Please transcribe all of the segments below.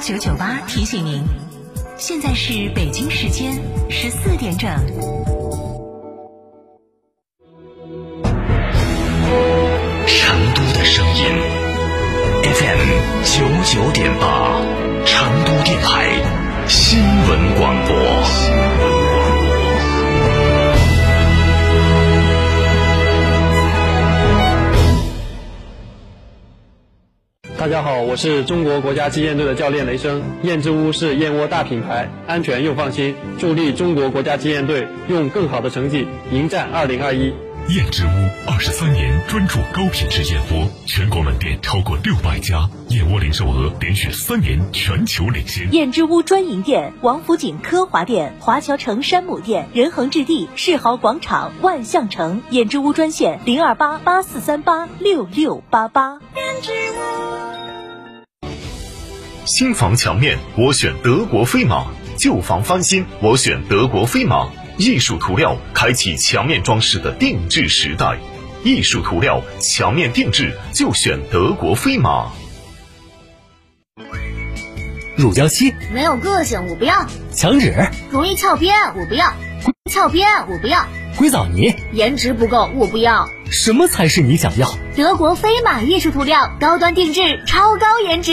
九九八提醒您，现在是北京时间十四点整。家好，我是中国国家击剑队的教练雷声。燕之屋是燕窝大品牌，安全又放心，助力中国国家击剑队用更好的成绩迎战二零二一。燕之屋二十三年专注高品质燕窝，全国门店超过六百家，燕窝零售额连续三年全球领先。燕之屋专营店：王府井科华店、华侨城山姆店、仁恒置地、世豪广场、万象城。燕之屋专线：零二八八四三八六六八八。新房墙面我选德国飞马，旧房翻新我选德国飞马。艺术涂料开启墙面装饰的定制时代，艺术涂料墙面定制就选德国飞马。乳胶漆没有个性，我不要；墙纸容易翘边，我不要；翘边我不要；硅藻泥颜值不够，我不要。什么才是你想要？德国飞马艺术涂料，高端定制，超高颜值，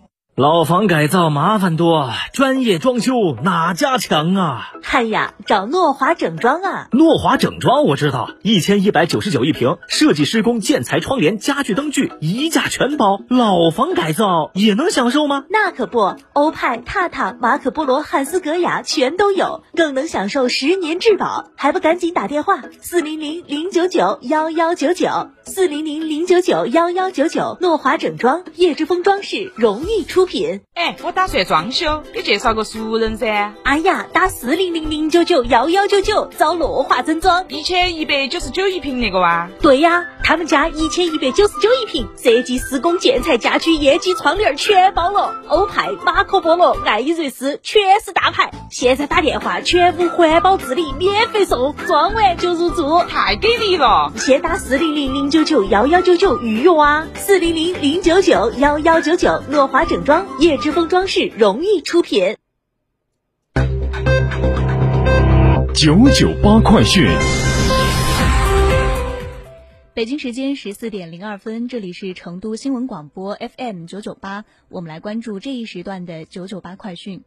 老房改造麻烦多，专业装修哪家强啊？嗨呀，找诺华整装啊！诺华整装我知道，一千一百九十九一平，设计施工、建材、窗帘、家具、灯具一价全包。老房改造也能享受吗？那可不，欧派、踏踏、马可波罗、汉斯格雅全都有，更能享受十年质保，还不赶紧打电话四零零零九九幺幺九九四零零零九九幺幺九九。诺华整装，叶之峰装饰荣誉出品。哎，我打算装修，给介绍个熟人噻。哎呀，打四零零零九九幺幺九九找乐华整装，一千一百九十九一平那个哇？对呀，他们家一千一百九十九一平，设计、施工、建材、家居、业绩、窗帘全包了。欧派、马可波罗、爱依瑞斯全是大牌，现在打电话全部环保治理免费送，装完就入住，太给力了！先打四零零零九九幺幺九九预约啊，四零零零九九幺幺九九，乐华整装叶之峰装饰荣誉出品。九九八快讯。北京时间十四点零二分，这里是成都新闻广播 FM 九九八，我们来关注这一时段的九九八快讯。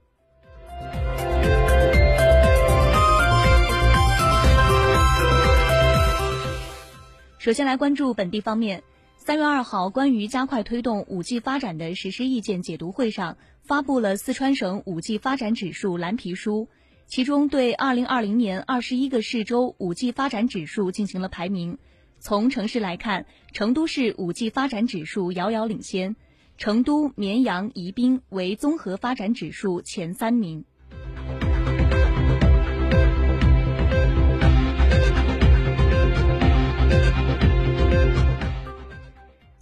首先来关注本地方面，三月二号，关于加快推动五 G 发展的实施意见解读会上，发布了四川省五 G 发展指数蓝皮书，其中对二零二零年二十一个市州五 G 发展指数进行了排名。从城市来看，成都市五 G 发展指数遥遥领先，成都、绵阳、宜宾为综合发展指数前三名。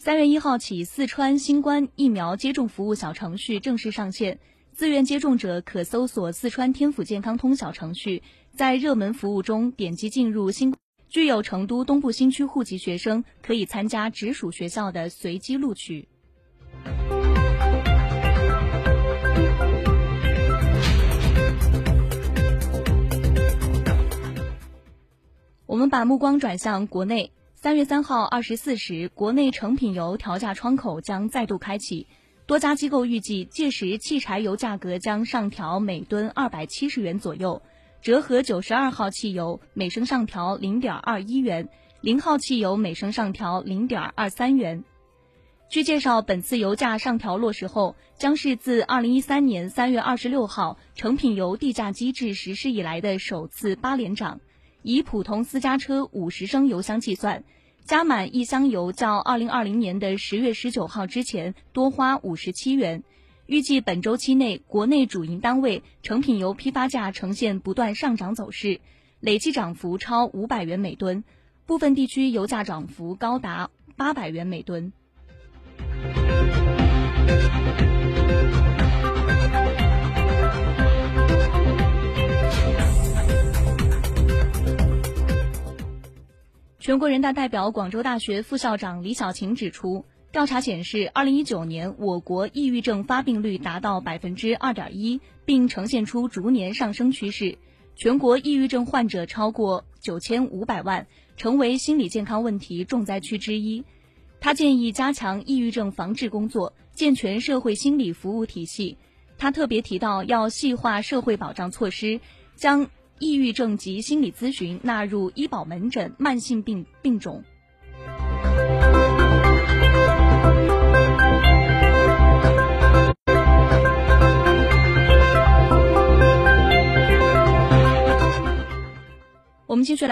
三月一号起，四川新冠疫苗接种服务小程序正式上线，自愿接种者可搜索“四川天府健康通”小程序，在热门服务中点击进入新。具有成都东部新区户籍学生可以参加直属学校的随机录取。我们把目光转向国内。三月三号二十四时，国内成品油调价窗口将再度开启，多家机构预计届时汽柴油价格将上调每吨二百七十元左右。折合九十二号汽油每升上调零点二一元，零号汽油每升上调零点二三元。据介绍，本次油价上调落实后，将是自二零一三年三月二十六号成品油地价机制实施以来的首次八连涨。以普通私家车五十升油箱计算，加满一箱油较二零二零年的十月十九号之前多花五十七元。预计本周期内，国内主营单位成品油批发价呈现不断上涨走势，累计涨幅超五百元每吨，部分地区油价涨幅高达八百元每吨。全国人大代表、广州大学副校长李小琴指出，调查显示，二零一九年我国抑郁症发病率达到百分之二点一，并呈现出逐年上升趋势。全国抑郁症患者超过九千五百万，成为心理健康问题重灾区之一。他建议加强抑郁症防治工作，健全社会心理服务体系。他特别提到，要细化社会保障措施，将。抑郁症及心理咨询纳入医保门诊慢性病病种。我们继续来。